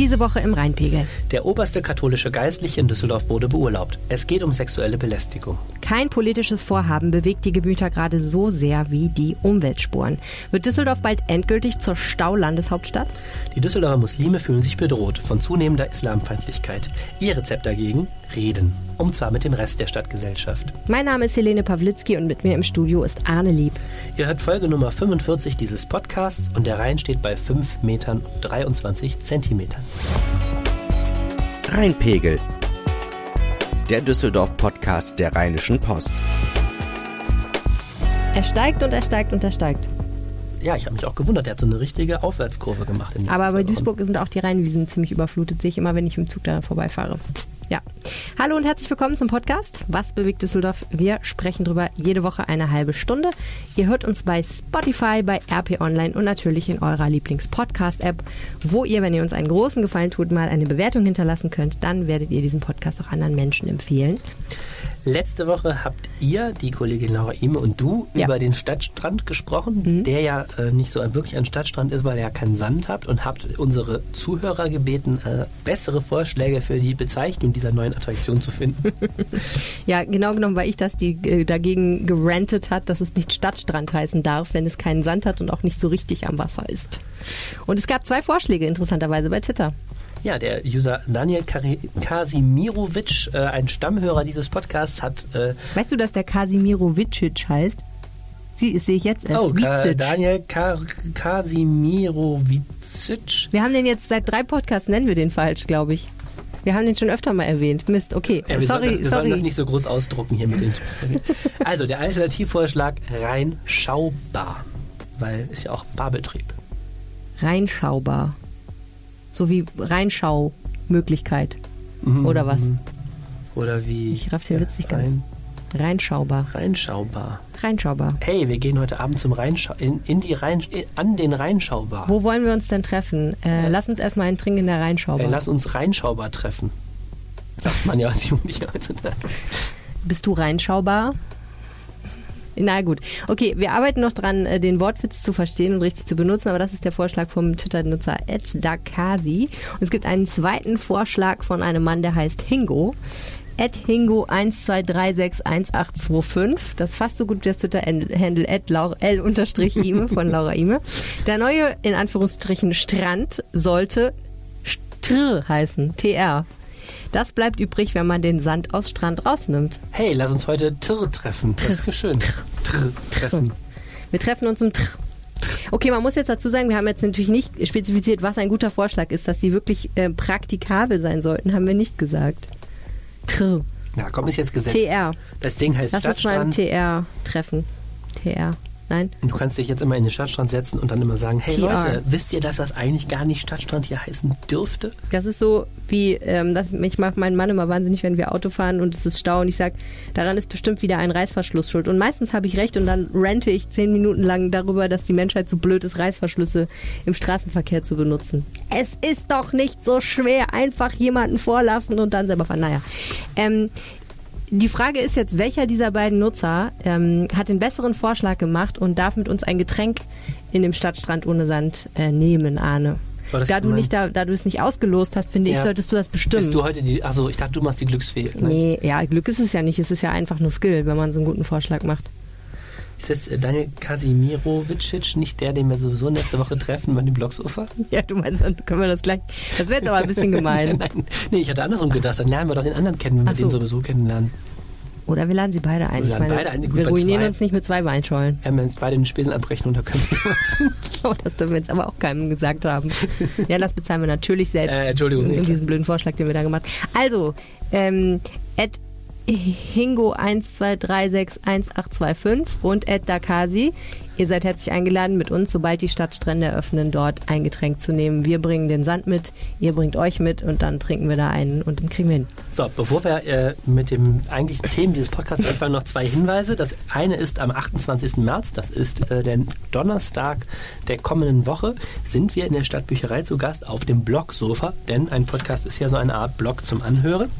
Diese Woche im Rheinpegel. Der oberste katholische Geistliche in Düsseldorf wurde beurlaubt. Es geht um sexuelle Belästigung. Kein politisches Vorhaben bewegt die Gemüter gerade so sehr wie die Umweltspuren. Wird Düsseldorf bald endgültig zur Staulandeshauptstadt? Die Düsseldorfer Muslime fühlen sich bedroht von zunehmender Islamfeindlichkeit. Ihr Rezept dagegen? Reden. Und zwar mit dem Rest der Stadtgesellschaft. Mein Name ist Helene Pawlitzki und mit mir im Studio ist Arne Lieb. Ihr hört Folge Nummer 45 dieses Podcasts und der Rhein steht bei 5 Metern und 23 Zentimetern. Rheinpegel. Der Düsseldorf-Podcast der Rheinischen Post. Er steigt und er steigt und er steigt. Ja, ich habe mich auch gewundert. Der hat so eine richtige Aufwärtskurve gemacht. In Aber bei. Duisburg sind auch die Rheinwiesen ziemlich überflutet, sehe ich immer, wenn ich im Zug da vorbeifahre. Ja. Hallo und herzlich willkommen zum Podcast. Was bewegt Düsseldorf? Wir sprechen drüber jede Woche eine halbe Stunde. Ihr hört uns bei Spotify, bei RP Online und natürlich in eurer Lieblings-Podcast-App, wo ihr, wenn ihr uns einen großen Gefallen tut, mal eine Bewertung hinterlassen könnt. Dann werdet ihr diesen Podcast auch anderen Menschen empfehlen. Letzte Woche habt ihr, die Kollegin Laura Ime und du, Ja. über den Stadtstrand gesprochen, der ja äh, nicht so wirklich ein Stadtstrand ist, weil ihr ja keinen Sand habt und habt unsere Zuhörer gebeten, äh, bessere Vorschläge für die Bezeichnung dieser neuen Attraktion zu finden. Ja, genau genommen war ich das, die äh, dagegen gerantet hat, dass es nicht Stadtstrand heißen darf, wenn es keinen Sand hat und auch nicht so richtig am Wasser ist. Und es gab zwei Vorschläge interessanterweise bei Twitter. Ja, der User Daniel Kasimirovic, äh, ein Stammhörer dieses Podcasts, hat äh, Weißt du, dass der Kasimiro Vicic heißt? Sie sehe ich jetzt erst. oh, Ka. Daniel Ka Kasimirovic. Wir haben den jetzt seit drei Podcasts, nennen wir den falsch, glaube ich. Wir haben den schon öfter mal erwähnt. Mist, okay. Ja, wir, sorry, sollen das, wir sorry. sollen das nicht so groß ausdrucken hier mit den Also, der Alternativvorschlag rein schaubar. Weil ist ja auch Barbetrieb. Reinschaubar. So wie Reinschaumöglichkeit. Mhm. Oder was? Oder wie. Ich raff den Witz nicht ganz. Rein, Reinschaubar. reinschaubar. Reinschaubar. Hey, wir gehen heute Abend zum Rheinschau in, in die Rhein in, an den Rheinschaubar. Wo wollen wir uns denn treffen? Äh, Lass uns erstmal einen trinken in der Rheinschaubar. Äh, lass uns Rheinschaubar treffen. Sagt man ja als Jugendlicher heutzutage. Bist du reinschaubar? Na gut. Okay, wir arbeiten noch dran, äh, den Wortwitz zu verstehen und richtig zu benutzen, aber das ist der Vorschlag vom Twitter-Nutzer Dakasi. Und es gibt einen zweiten Vorschlag von einem Mann, der heißt Hingo. At Hingo 12361825. Das ist fast so gut wie das Twitter-Handle Laura- L-Ime von Laura Ime. Der neue, in Anführungsstrichen, Strand sollte Str heißen. TR. Das bleibt übrig, wenn man den Sand aus Strand rausnimmt. Hey, lass uns heute Tirr treffen. Das ist schön. Tirr treffen. Wir treffen uns im Tr. Okay, man muss jetzt dazu sagen, wir haben jetzt natürlich nicht spezifiziert, was ein guter Vorschlag ist, dass sie wirklich äh, praktikabel sein sollten, haben wir nicht gesagt. Tr. Ja, komm, ist jetzt Gesetz. TR. Das Ding heißt Lass uns mal im. TR treffen. TR. Nein? Und du kannst dich jetzt immer in den Stadtstrand setzen und dann immer sagen, hey TR. Leute, wisst ihr, dass das eigentlich gar nicht Stadtstrand hier heißen dürfte? Das ist so wie, ähm, das, ich mache meinen Mann immer wahnsinnig, wenn wir Auto fahren und es ist Stau und ich sage, daran ist bestimmt wieder ein Reißverschluss schuld. Und meistens habe ich recht und dann rente ich zehn Minuten lang darüber, dass die Menschheit so blöd ist, Reißverschlüsse im Straßenverkehr zu benutzen. Es ist doch nicht so schwer, einfach jemanden vorlassen und dann selber fahren. Naja. Ähm, die Frage ist jetzt, welcher dieser beiden Nutzer ähm, hat den besseren Vorschlag gemacht und darf mit uns ein Getränk in dem Stadtstrand ohne Sand äh, nehmen, Arne? Da du, nicht da, da du es nicht ausgelost hast, finde ich, Ja. solltest du das bestimmen. Bist du heute die, achso, ich dachte, du machst die Glücksfee. Nein. nee, ja, Glück ist es ja nicht. Es ist ja einfach nur Skill, wenn man so einen guten Vorschlag macht. Ist das äh, Daniel Kasimirovic nicht der, den wir sowieso nächste Woche treffen bei dem Blogsofa? Ja, du meinst, dann können wir das gleich. Das wäre jetzt aber ein bisschen gemein. Nein, nee, ich hatte andersrum gedacht. Dann lernen wir doch den anderen kennen, wenn wir so. den sowieso kennenlernen. Oder wir laden sie beide ein. Wir meine, beide ein. Gut, wir ruinieren zwei. uns nicht mit zwei Weinschollen. Wir haben jetzt beide den Spesen abbrechen und da können wir Oh, das dürfen wir jetzt aber auch keinem gesagt haben. Ja, das bezahlen wir natürlich selbst. Äh, Entschuldigung, In nee, diesem blöden Vorschlag, den wir da gemacht haben. Also, ähm, at Hingo 12361825 und at Dakasi. Ihr seid herzlich eingeladen, mit uns, sobald die Stadtstrände eröffnen, dort ein Getränk zu nehmen. Wir bringen den Sand mit, ihr bringt euch mit und dann trinken wir da einen und dann kriegen wir hin. So, bevor wir äh, mit dem eigentlichen Themen dieses Podcasts anfangen, noch zwei Hinweise. Das eine ist am 28. März, das ist äh, der Donnerstag der kommenden Woche, sind wir in der Stadtbücherei zu Gast auf dem Blogsofa, denn ein Podcast ist ja so eine Art Blog zum Anhören.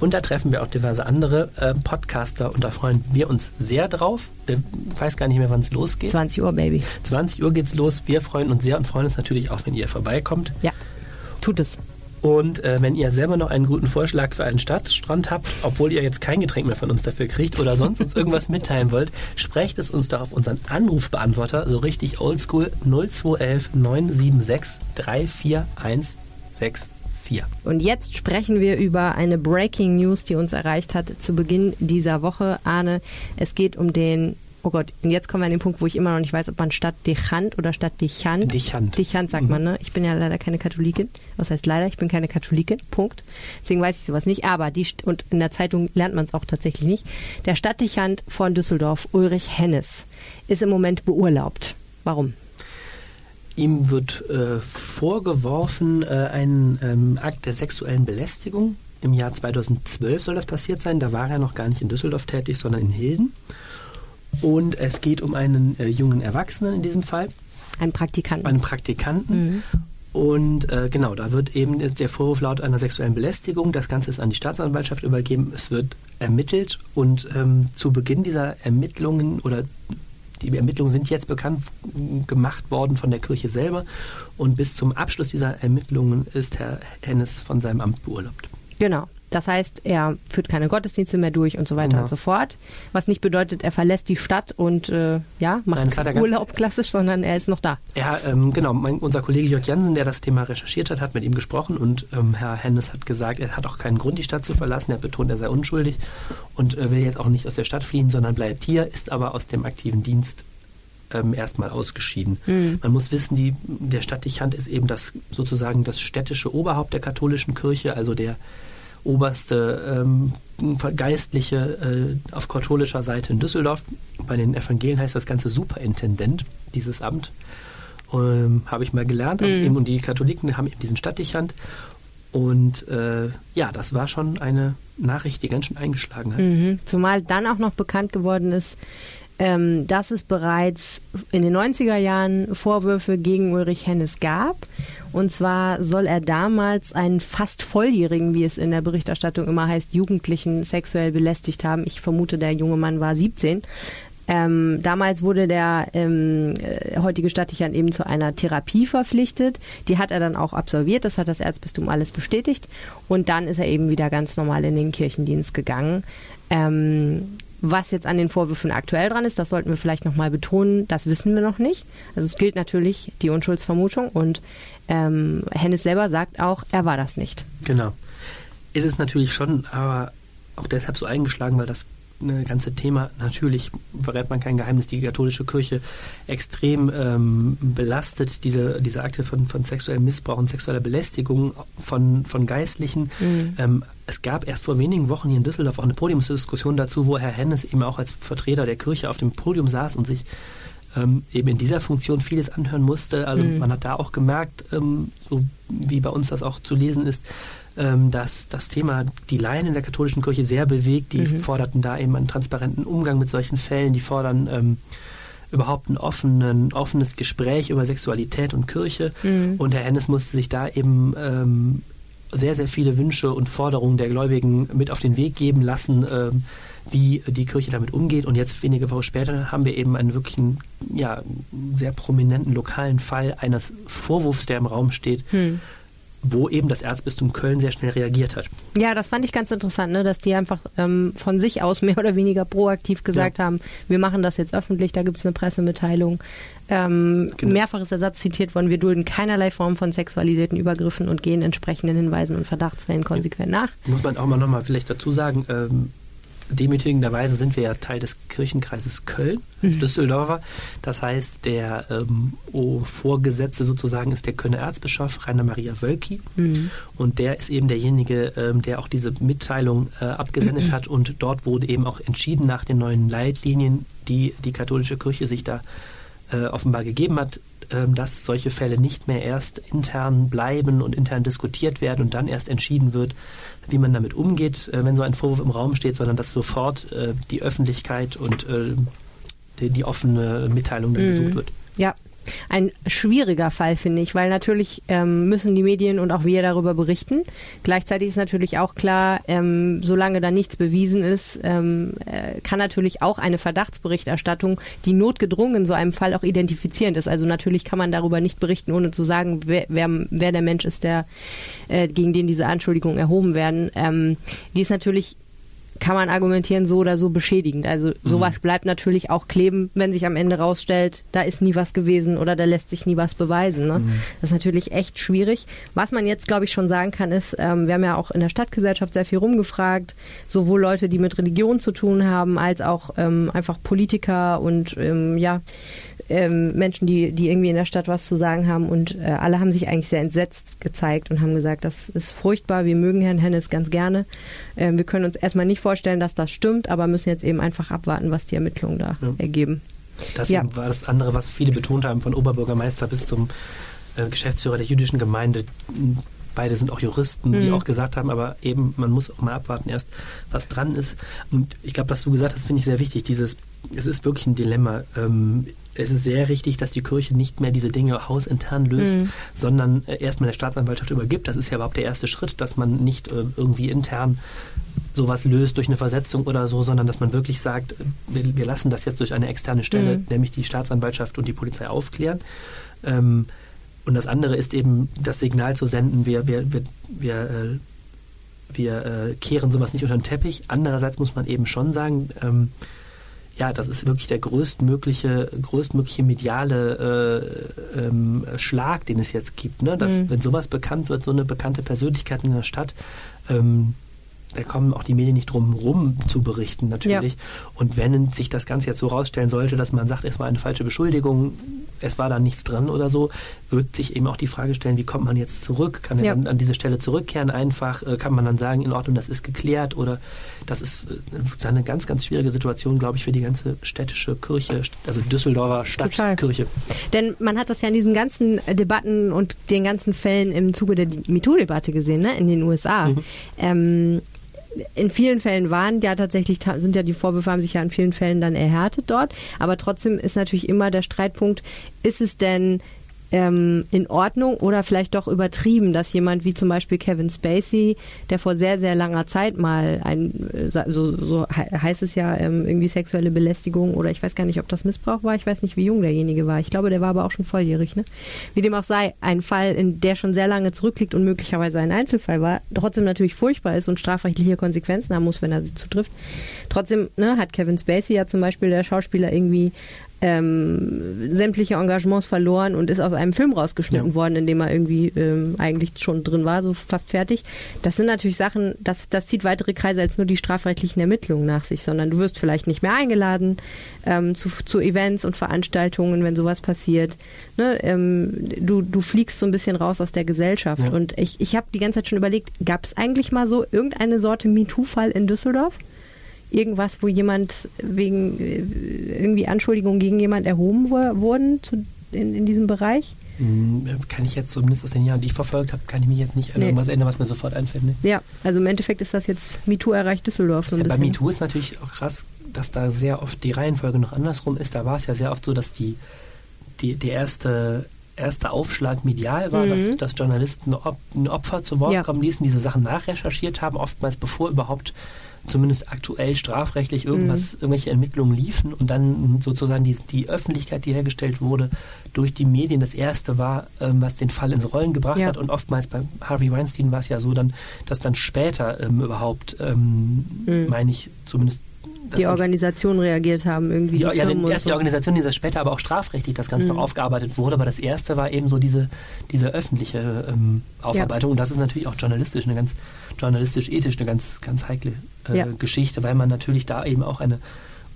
Und da treffen wir auch diverse andere äh, Podcaster und da freuen wir uns sehr drauf. Ich weiß gar nicht mehr, wann es losgeht. 20 Uhr, Baby. 20 Uhr geht's los. Wir freuen uns sehr und freuen uns natürlich auch, wenn ihr vorbeikommt. Ja, tut es. Und äh, wenn ihr selber noch einen guten Vorschlag für einen Stadtstrand habt, obwohl ihr jetzt kein Getränk mehr von uns dafür kriegt oder sonst uns irgendwas mitteilen wollt, sprecht es uns doch auf unseren Anrufbeantworter, so richtig oldschool 0211 976 34164. Und jetzt sprechen wir über eine Breaking News, die uns erreicht hat zu Beginn dieser Woche. Arne, es geht um den Oh Gott, und jetzt kommen wir an den Punkt, wo ich immer noch nicht weiß, ob man Stadt Dechant oder Stadt Dechant. Dechant. Dechant sagt mhm. man, ne? Ich bin ja leider keine Katholikin. Was heißt leider? Ich bin keine Katholikin. Punkt. Deswegen weiß ich sowas nicht. Aber die, und in der Zeitung lernt man es auch tatsächlich nicht. Der Stadtdechant von Düsseldorf, Ulrich Hennes, ist im Moment beurlaubt. Warum? Ihm wird äh, vorgeworfen, äh, ein ähm, Akt der sexuellen Belästigung. Im Jahr 2012 soll das passiert sein. Da war er noch gar nicht in Düsseldorf tätig, sondern in Hilden. Und es geht um einen äh, jungen Erwachsenen in diesem Fall. Einen Praktikanten. Einen Praktikanten. Mhm. Und äh, genau, da wird eben der Vorwurf laut einer sexuellen Belästigung. Das Ganze ist an die Staatsanwaltschaft übergeben. Es wird ermittelt und ähm, zu Beginn dieser Ermittlungen oder die Ermittlungen sind jetzt bekannt gemacht worden von der Kirche selber und bis zum Abschluss dieser Ermittlungen ist Herr Hennes von seinem Amt beurlaubt. Genau. Das heißt, er führt keine Gottesdienste mehr durch und so weiter genau. und so fort. Was nicht bedeutet, er verlässt die Stadt und äh, ja, macht Nein, Urlaub klassisch, sondern er ist noch da. Ja, ähm, genau. Mein, unser Kollege Jörg Jansen, der das Thema recherchiert hat, hat mit ihm gesprochen und ähm, Herr Hennes hat gesagt, er hat auch keinen Grund, die Stadt zu verlassen. Er betont, er sei unschuldig und äh, will jetzt auch nicht aus der Stadt fliehen, sondern bleibt hier, ist aber aus dem aktiven Dienst ähm, erstmal ausgeschieden. Mhm. Man muss wissen, die, der Stadtdichant ist eben das sozusagen das städtische Oberhaupt der katholischen Kirche, also der oberste ähm, Geistliche äh, auf katholischer Seite in Düsseldorf. Bei den Evangelien heißt das Ganze Superintendent, dieses Amt. Ähm, Habe ich mal gelernt. Mhm. Und die Katholiken haben eben diesen Stadtdichant. Und äh, ja, das war schon eine Nachricht, die ganz schön eingeschlagen hat. Mhm. Zumal dann auch noch bekannt geworden ist, ähm, dass es bereits in den 90er Jahren Vorwürfe gegen Ulrich Hennes gab. Und zwar soll er damals einen fast volljährigen, wie es in der Berichterstattung immer heißt, Jugendlichen sexuell belästigt haben. Ich vermute, der junge Mann war 17. Ähm, damals wurde der ähm, äh, heutige Stadtdichern eben zu einer Therapie verpflichtet. Die hat er dann auch absolviert. Das hat das Erzbistum alles bestätigt. Und dann ist er eben wieder ganz normal in den Kirchendienst gegangen. Ähm, was jetzt an den Vorwürfen aktuell dran ist, das sollten wir vielleicht nochmal betonen, das wissen wir noch nicht. Also es gilt natürlich die Unschuldsvermutung und ähm, Hennes selber sagt auch, er war das nicht. Genau. Ist es natürlich schon, aber auch deshalb so eingeschlagen, weil das ne, ganze Thema, natürlich verrät man kein Geheimnis, die katholische Kirche extrem ähm, belastet, diese, diese Akte von, von sexuellem Missbrauch und sexueller Belästigung von, von Geistlichen. Mhm. Ähm, es gab erst vor wenigen Wochen hier in Düsseldorf auch eine Podiumsdiskussion dazu, wo Herr Hennes eben auch als Vertreter der Kirche auf dem Podium saß und sich ähm, eben in dieser Funktion vieles anhören musste. Also mhm. man hat da auch gemerkt, ähm, so wie bei uns das auch zu lesen ist, ähm, dass das Thema die Laien in der katholischen Kirche sehr bewegt. Die mhm. forderten da eben einen transparenten Umgang mit solchen Fällen. Die fordern ähm, überhaupt ein offenen, offenes Gespräch über Sexualität und Kirche. Mhm. Und Herr Hennes musste sich da eben ähm, sehr, sehr viele Wünsche und Forderungen der Gläubigen mit auf den Weg geben lassen, ähm, wie die Kirche damit umgeht. Und jetzt wenige Wochen später haben wir eben einen wirklichen, ja, sehr prominenten lokalen Fall eines Vorwurfs, der im Raum steht. Hm wo eben das Erzbistum Köln sehr schnell reagiert hat. Ja, das fand ich ganz interessant, ne, dass die einfach ähm, von sich aus mehr oder weniger proaktiv gesagt ja. haben, wir machen das jetzt öffentlich, da gibt es eine Pressemitteilung. Ähm, genau. Mehrfach ist der Satz zitiert worden, wir dulden keinerlei Form von sexualisierten Übergriffen und gehen entsprechenden Hinweisen und Verdachtsfällen konsequent nach. Muss man auch mal nochmal vielleicht dazu sagen, ähm, demütigenderweise sind wir ja Teil des Kirchenkreises Köln als mhm. Düsseldorfer. Das heißt, der ähm, Vorgesetzte sozusagen ist der Kölner Erzbischof Rainer Maria Wölki. Mhm. Und der ist eben derjenige, ähm, der auch diese Mitteilung äh, abgesendet mhm. hat. Und dort wurde eben auch entschieden nach den neuen Leitlinien, die die katholische Kirche sich da äh, offenbar gegeben hat, ähm, dass solche Fälle nicht mehr erst intern bleiben und intern diskutiert werden und dann erst entschieden wird, wie man damit umgeht, äh, wenn so ein Vorwurf im Raum steht, sondern dass sofort äh, die Öffentlichkeit und die, die offene Mitteilung dann mhm. gesucht wird. Ja, Ein schwieriger Fall, finde ich, weil natürlich ähm, müssen die Medien und auch wir darüber berichten. Gleichzeitig ist natürlich auch klar, ähm, solange da nichts bewiesen ist, ähm, äh, kann natürlich auch eine Verdachtsberichterstattung, die notgedrungen in so einem Fall auch identifizierend ist. Also natürlich kann man darüber nicht berichten, ohne zu sagen, wer, wer, wer der Mensch ist, der äh, gegen den diese Anschuldigungen erhoben werden. Ähm, die ist natürlich kann man argumentieren, so oder so beschädigend. Also mhm. sowas mhm. bleibt natürlich auch kleben, wenn sich am Ende rausstellt, da ist nie was gewesen oder da lässt sich nie was beweisen. Ne? Mhm. Das ist natürlich echt schwierig. Was man jetzt, glaube ich, schon sagen kann, ist, ähm, wir haben ja auch in der Stadtgesellschaft sehr viel rumgefragt, sowohl Leute, die mit Religion zu tun haben, als auch ähm, einfach Politiker und ähm, ja, ähm, Menschen, die, die irgendwie in der Stadt was zu sagen haben und äh, alle haben sich eigentlich sehr entsetzt gezeigt und haben gesagt, das ist furchtbar, wir mögen Herrn Hennes ganz gerne. Ähm, wir können uns erstmal nicht vorstellen, dass das stimmt, aber müssen jetzt eben einfach abwarten, was die Ermittlungen da ja. ergeben. Das ja. war das andere, was viele betont haben, von Oberbürgermeister bis zum äh, Geschäftsführer der jüdischen Gemeinde. Beide sind auch Juristen, mhm. die auch gesagt haben, aber eben, man muss auch mal abwarten erst, was dran ist. Und ich glaube, was du gesagt hast, finde ich sehr wichtig. Dieses, es ist wirklich ein Dilemma. Ähm, es ist sehr richtig, dass die Kirche nicht mehr diese Dinge hausintern löst, mhm. sondern äh, erstmal der Staatsanwaltschaft übergibt. Das ist ja überhaupt der erste Schritt, dass man nicht äh, irgendwie intern sowas löst durch eine Versetzung oder so, sondern dass man wirklich sagt, wir, wir lassen das jetzt durch eine externe Stelle, mhm. nämlich die Staatsanwaltschaft und die Polizei aufklären. Ähm, und das andere ist eben das Signal zu senden, wir, wir, wir, wir, äh, wir äh, kehren sowas nicht unter den Teppich. Andererseits muss man eben schon sagen, ähm, ja, das ist wirklich der größtmögliche, größtmögliche mediale äh, ähm, Schlag, den es jetzt gibt. Ne? Dass, mhm. Wenn sowas bekannt wird, so eine bekannte Persönlichkeit in der Stadt, ähm, da kommen auch die Medien nicht drum rum zu berichten natürlich. Ja. Und wenn sich das Ganze jetzt so rausstellen sollte, dass man sagt, es war eine falsche Beschuldigung, es war da nichts dran oder so, wird sich eben auch die Frage stellen, wie kommt man jetzt zurück? Kann er ja. dann an diese Stelle zurückkehren einfach? Äh, kann man dann sagen, in Ordnung, das ist geklärt? Oder das ist äh, eine ganz, ganz schwierige Situation, glaube ich, für die ganze städtische Kirche, also Düsseldorfer Stadtkirche. Denn man hat das ja in diesen ganzen Debatten und den ganzen Fällen im Zuge der MeToo-Debatte gesehen, ne, in den USA. Mhm. Ähm, in vielen Fällen waren ja tatsächlich, sind ja die Vorwürfe haben sich ja in vielen Fällen dann erhärtet dort. Aber trotzdem ist natürlich immer der Streitpunkt, ist es denn ähm, in Ordnung oder vielleicht doch übertrieben, dass jemand wie zum Beispiel Kevin Spacey, der vor sehr, sehr langer Zeit mal ein, äh, so, so heißt es ja, ähm, irgendwie sexuelle Belästigung oder ich weiß gar nicht, ob das Missbrauch war, ich weiß nicht, wie jung derjenige war. Ich glaube, der war aber auch schon volljährig, ne? Wie dem auch sei, ein Fall, in der schon sehr lange zurückliegt und möglicherweise ein Einzelfall war, trotzdem natürlich furchtbar ist und strafrechtliche Konsequenzen haben muss, wenn er sie zutrifft. Trotzdem ne, hat Kevin Spacey ja zum Beispiel der Schauspieler irgendwie ähm, sämtliche Engagements verloren und ist aus einem Film rausgeschnitten ja. worden, in dem er irgendwie ähm, eigentlich schon drin war, so fast fertig. Das sind natürlich Sachen, das, das zieht weitere Kreise als nur die strafrechtlichen Ermittlungen nach sich, sondern du wirst vielleicht nicht mehr eingeladen ähm, zu, zu Events und Veranstaltungen, wenn sowas passiert. Ne? Ähm, du, du fliegst so ein bisschen raus aus der Gesellschaft. Ja. Und ich, ich habe die ganze Zeit schon überlegt, gab es eigentlich mal so irgendeine Sorte MeToo-Fall in Düsseldorf? Irgendwas, wo jemand wegen irgendwie Anschuldigungen gegen jemand erhoben wurden zu, in, in diesem Bereich? Hm, kann ich jetzt zumindest aus den Jahren, die ich verfolgt habe, kann ich mich jetzt nicht an nee. irgendwas erinnern, was mir sofort einfällt. Ne? Ja, also im Endeffekt ist das jetzt MeToo erreicht Düsseldorf so ein ja, bisschen. Bei MeToo ist natürlich auch krass, dass da sehr oft die Reihenfolge noch andersrum ist. Da war es ja sehr oft so, dass die, die, die erste erste Aufschlag medial war, mhm. dass, dass Journalisten ein Opfer zu Wort ja. kommen ließen, diese Sachen nachrecherchiert haben, oftmals bevor überhaupt zumindest aktuell strafrechtlich irgendwas, mhm. irgendwelche Ermittlungen liefen und dann sozusagen die, die Öffentlichkeit, die hergestellt wurde, durch die Medien das erste war, ähm, was den Fall ins Rollen gebracht ja. hat. Und oftmals bei Harvey Weinstein war es ja so, dann, dass dann später ähm, überhaupt, ähm, mhm. meine ich, zumindest die Organisationen reagiert haben irgendwie. Die, die ja, den, erst so. die Organisation, die das später aber auch strafrechtlich das Ganze mhm. noch aufgearbeitet wurde, aber das erste war eben so diese, diese öffentliche ähm, Aufarbeitung ja. und das ist natürlich auch journalistisch eine ganz journalistisch-ethisch eine ganz, ganz heikle äh, ja. Geschichte, weil man natürlich da eben auch eine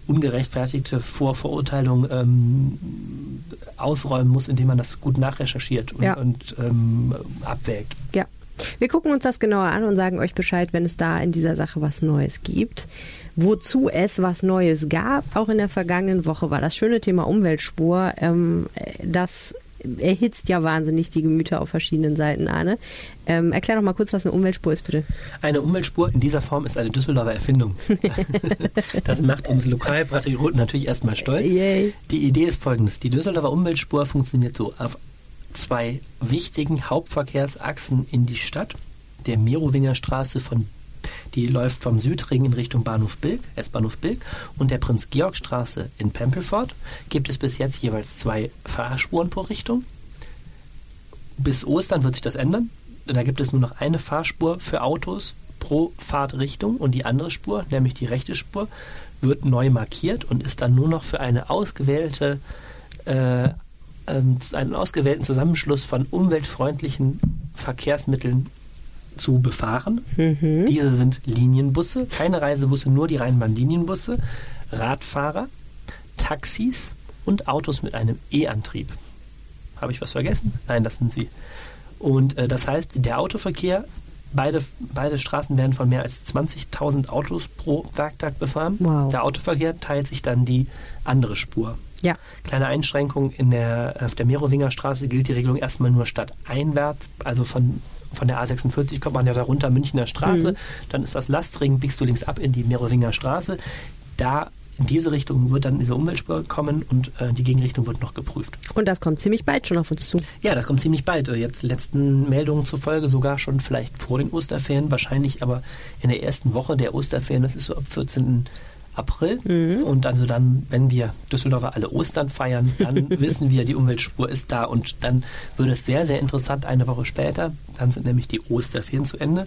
ungerechtfertigte Vorverurteilung ähm, ausräumen muss, indem man das gut nachrecherchiert und, und ähm, abwägt. Ja. Wir gucken uns das genauer an und sagen euch Bescheid, wenn es da in dieser Sache was Neues gibt. Wozu es was Neues gab, auch in der vergangenen Woche, war das schöne Thema Umweltspur, ähm, das erhitzt ja wahnsinnig die Gemüter auf verschiedenen Seiten, Arne. Ähm, erklär doch mal kurz, was eine Umweltspur ist, bitte. Eine Umweltspur in dieser Form ist eine Düsseldorfer Erfindung. das macht uns Lokalpatrioten natürlich erstmal stolz. Yay. Die Idee ist folgendes. Die Düsseldorfer Umweltspur funktioniert so. Auf zwei wichtigen Hauptverkehrsachsen in die Stadt, der Merowinger Straße von die läuft vom Südring in Richtung Bahnhof Bilk, S-Bahnhof Bilk, und der Prinz-Georg-Straße in Pempelfort gibt es bis jetzt jeweils zwei Fahrspuren pro Richtung. Bis Ostern wird sich das ändern. Da gibt es nur noch eine Fahrspur für Autos pro Fahrtrichtung und die andere Spur, nämlich die rechte Spur, wird neu markiert und ist dann nur noch für eine ausgewählte äh, ähm, einen ausgewählten Zusammenschluss von umweltfreundlichen Verkehrsmitteln zu befahren. Mhm. Diese sind Linienbusse, keine Reisebusse, nur die Rheinbahn-Linienbusse, Radfahrer, Taxis und Autos mit einem E-Antrieb. Habe ich was vergessen? Nein, das sind sie. Und äh, das heißt, der Autoverkehr, beide, beide Straßen werden von mehr als 20.000 Autos pro Werktag befahren. Wow. Der Autoverkehr teilt sich dann die andere Spur. Ja. Kleine Einschränkung, in der, auf der Merowinger Straße gilt die Regelung erstmal nur stadteinwärts, also von, von der A46 kommt man ja da runter Münchner Straße, Mhm. dann ist das Lastring, biegst du links ab in die Merowinger Straße. Da in diese Richtung wird dann diese Umweltspur kommen und äh, die Gegenrichtung wird noch geprüft. Und das kommt ziemlich bald schon auf uns zu. Ja, das kommt ziemlich bald. Äh, Jetzt letzten Meldungen zufolge sogar schon vielleicht vor den Osterferien, wahrscheinlich aber in der ersten Woche der Osterferien, das ist so ab 14. April. Und also dann, wenn wir Düsseldorfer alle Ostern feiern, dann wissen wir, die Umweltspur ist da und dann wird es sehr, sehr interessant eine Woche später. Dann sind nämlich die Osterferien zu Ende.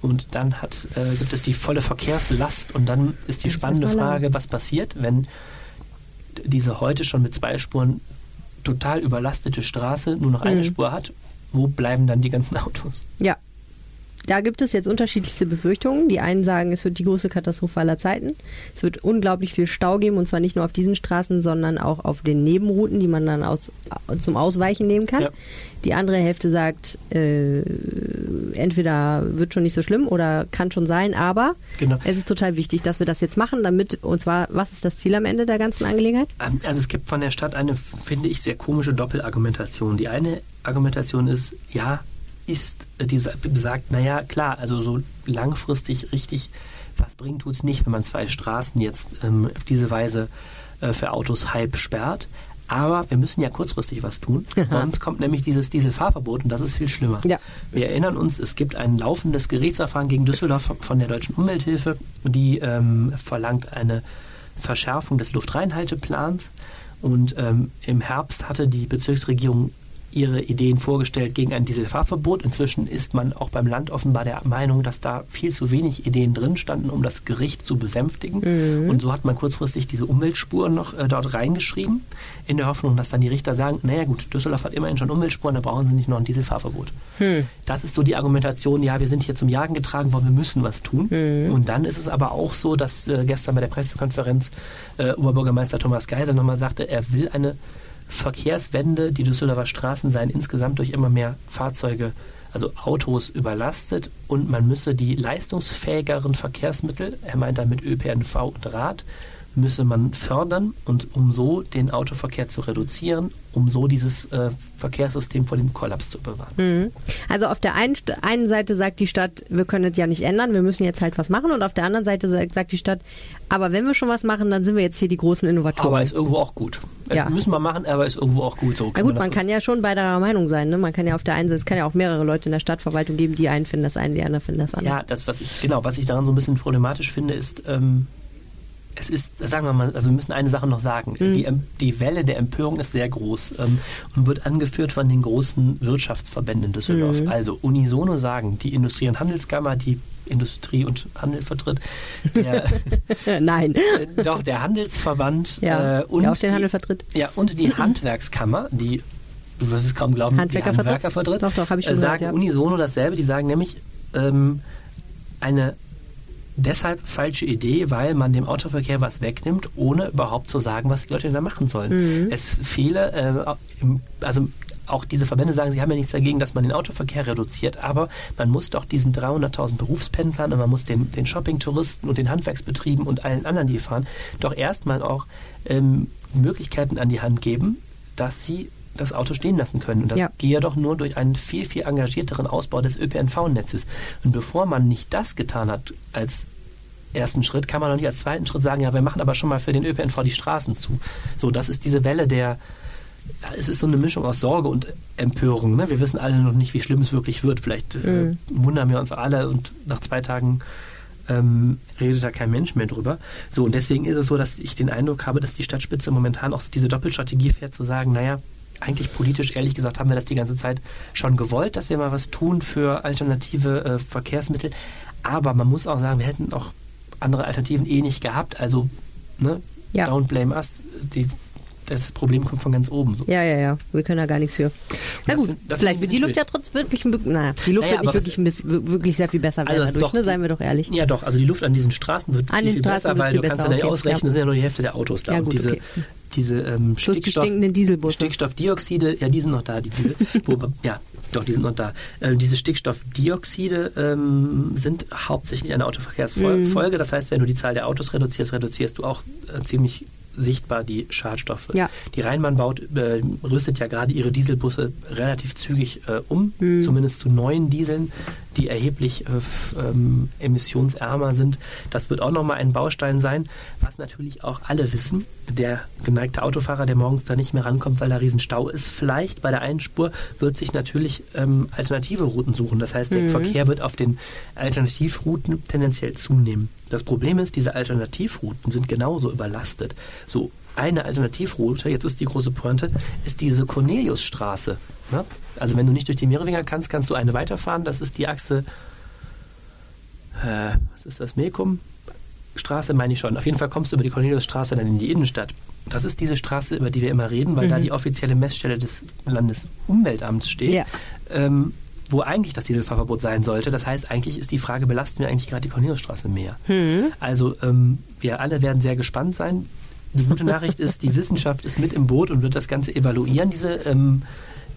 Und dann hat, äh, gibt es die volle Verkehrslast und dann ist die Das ist spannende lang. Frage, was passiert, wenn diese heute schon mit zwei Spuren total überlastete Straße nur noch eine Mhm. Spur hat, wo bleiben dann die ganzen Autos? Ja. Da gibt es jetzt unterschiedlichste Befürchtungen. Die einen sagen, es wird die große Katastrophe aller Zeiten. Es wird unglaublich viel Stau geben und zwar nicht nur auf diesen Straßen, sondern auch auf den Nebenrouten, die man dann aus, zum Ausweichen nehmen kann. Ja. Die andere Hälfte sagt, äh, entweder wird schon nicht so schlimm oder kann schon sein, aber Genau. es ist total wichtig, dass wir das jetzt machen, damit, und zwar, was ist das Ziel am Ende der ganzen Angelegenheit? Ähm, Also es gibt von der Stadt eine, finde ich, sehr komische Doppelargumentation. Die eine Argumentation ist, ja, ist, äh, die sa- besagt, naja, klar, also so langfristig richtig was bringt, tut es nicht, wenn man zwei Straßen jetzt ähm, auf diese Weise äh, für Autos halb sperrt. Aber wir müssen ja kurzfristig was tun, sonst kommt nämlich dieses Dieselfahrverbot und das ist viel schlimmer. Ja. Wir erinnern uns, es gibt ein laufendes Gerichtsverfahren gegen Düsseldorf von der Deutschen Umwelthilfe, die ähm, verlangt eine Verschärfung des Luftreinhalteplans. Und ähm, im Herbst hatte die Bezirksregierung ihre Ideen vorgestellt gegen ein Dieselfahrverbot. Inzwischen ist man auch beim Land offenbar der Meinung, dass da viel zu wenig Ideen drin standen, um das Gericht zu besänftigen. Und so hat man kurzfristig diese Umweltspuren noch äh, dort reingeschrieben, in der Hoffnung, dass dann die Richter sagen, naja gut, Düsseldorf hat immerhin schon Umweltspuren, da brauchen sie nicht noch ein Dieselfahrverbot. Das ist so die Argumentation, ja, wir sind hier zum Jagen getragen worden, wir müssen was tun. Und dann ist es aber auch so, dass äh, gestern bei der Pressekonferenz äh, Oberbürgermeister Thomas Geisel nochmal sagte, er will eine Verkehrswende, die Düsseldorfer Straßen seien insgesamt durch immer mehr Fahrzeuge, also Autos überlastet und man müsse die leistungsfähigeren Verkehrsmittel, er meint damit ÖPNV und Rad, müsse man fördern und um so den Autoverkehr zu reduzieren, um so dieses äh, Verkehrssystem vor dem Kollaps zu bewahren. Mhm. Also auf der einen, einen Seite sagt die Stadt, wir können das ja nicht ändern, wir müssen jetzt halt was machen. Und auf der anderen Seite sagt, die Stadt, aber wenn wir schon was machen, dann sind wir jetzt hier die großen Innovatoren. Aber ist irgendwo auch gut. Das Ja. müssen wir machen, aber ist irgendwo auch gut. So Na gut, das man kann ja schon beider Meinung sein. Ne? Man kann ja auf der einen Seite, es kann ja auch mehrere Leute in der Stadtverwaltung geben, die einen finden das eine, die anderen finden das andere. Ja, das, was ich, genau, was ich daran so ein bisschen problematisch finde, ist, ähm, es ist, sagen wir mal, also wir müssen eine Sache noch sagen. Die, ähm, die Welle der Empörung ist sehr groß ähm, und wird angeführt von den großen Wirtschaftsverbänden in Düsseldorf. Also unisono sagen, die Industrie- und Handelskammer, die Industrie und Handel vertritt, der, Nein. äh, doch, der Handelsverband Ja, äh, und der auch den die, Handel vertritt. Ja, und die Handwerkskammer, die, du wirst es kaum glauben, Handwerker die Handwerker vertritt? vertritt, Doch, doch, ich schon äh, gehört, sagen ja. unisono dasselbe. Die sagen nämlich, ähm, eine deshalb falsche Idee, weil man dem Autoverkehr was wegnimmt, ohne überhaupt zu sagen, was die Leute da machen sollen. Mhm. Es fehle, äh, also auch diese Verbände sagen, sie haben ja nichts dagegen, dass man den Autoverkehr reduziert, aber man muss doch diesen 300.000 Berufspendlern und man muss den, den Shoppingtouristen und den Handwerksbetrieben und allen anderen, die fahren, doch erstmal auch ähm, Möglichkeiten an die Hand geben, dass sie das Auto stehen lassen können. Und das Ja. gehe doch nur durch einen viel, viel engagierteren Ausbau des ÖPNV-Netzes. Und bevor man nicht das getan hat als ersten Schritt, kann man noch nicht als zweiten Schritt sagen, ja, wir machen aber schon mal für den ÖPNV die Straßen zu. So, das ist diese Welle der, ja, es ist so eine Mischung aus Sorge und Empörung. Ne? Wir wissen alle noch nicht, wie schlimm es wirklich wird. Vielleicht äh, wundern wir uns alle und nach zwei Tagen ähm, redet da kein Mensch mehr drüber. So, und deswegen ist es so, dass ich den Eindruck habe, dass die Stadtspitze momentan auch diese Doppelstrategie fährt, zu sagen, naja, eigentlich politisch, ehrlich gesagt, haben wir das die ganze Zeit schon gewollt, dass wir mal was tun für alternative äh, Verkehrsmittel. Aber man muss auch sagen, wir hätten auch andere Alternativen eh nicht gehabt. Also, ne, Ja. don't blame us. Die, das Problem kommt von ganz oben. So. Ja, ja, ja. Wir können da gar nichts für. Na das gut, find- das vielleicht wird die Luft ja schwierig. trotzdem wirklich ein bisschen, naja, die Luft Naja, wird nicht wirklich, ein bisschen, wir- wirklich sehr viel besser werden Also dadurch, doch- ne? Seien wir doch ehrlich. Ja, doch, also die Luft an diesen Straßen wird An viel, Straßen besser, weil viel du kannst besser, ja nicht okay, ausrechnen, ja. es sind ja nur die Hälfte der Autos da. Ja, und gut, diese, okay. diese ähm, die Stickstoff. Stickstoffdioxide, ja, die sind noch da. Die, diese, wo, ja, doch, die sind noch da. Ähm, diese Stickstoffdioxide ähm, sind hauptsächlich eine Mhm. Autoverkehrsfolge. Das heißt, wenn du die Zahl der Autos reduzierst, reduzierst du auch äh, ziemlich sichtbar die Schadstoffe. Ja. Die Rheinbahn baut, äh, rüstet ja gerade ihre Dieselbusse relativ zügig äh, um, Mhm. zumindest zu neuen Dieseln, die erheblich äh, ähm, emissionsärmer sind. Das wird auch nochmal ein Baustein sein, was natürlich auch alle wissen. Der geneigte Autofahrer, der morgens da nicht mehr rankommt, weil da riesen Stau ist, vielleicht bei der einen Spur, wird sich natürlich ähm, alternative Routen suchen. Das heißt, der Verkehr wird auf den Alternativrouten tendenziell zunehmen. Das Problem ist, diese Alternativrouten sind genauso überlastet. So, eine Alternativroute, jetzt ist die große Pointe, ist diese Corneliusstraße. Ne? Also wenn du nicht durch die Merowinger kannst, kannst du eine weiterfahren. Das ist die Achse, äh, was ist das, Mekum? Straße meine ich schon. Auf jeden Fall kommst du über die Corneliusstraße dann in die Innenstadt. Das ist diese Straße, über die wir immer reden, weil da die offizielle Messstelle des Landesumweltamts steht. Ja. Ähm, wo eigentlich das Dieselfahrverbot sein sollte. Das heißt, eigentlich ist die Frage, belasten wir eigentlich gerade die Corneliusstraße mehr? Also ähm, wir alle werden sehr gespannt sein. Die gute Nachricht ist, die Wissenschaft ist mit im Boot und wird das Ganze evaluieren, diese, ähm,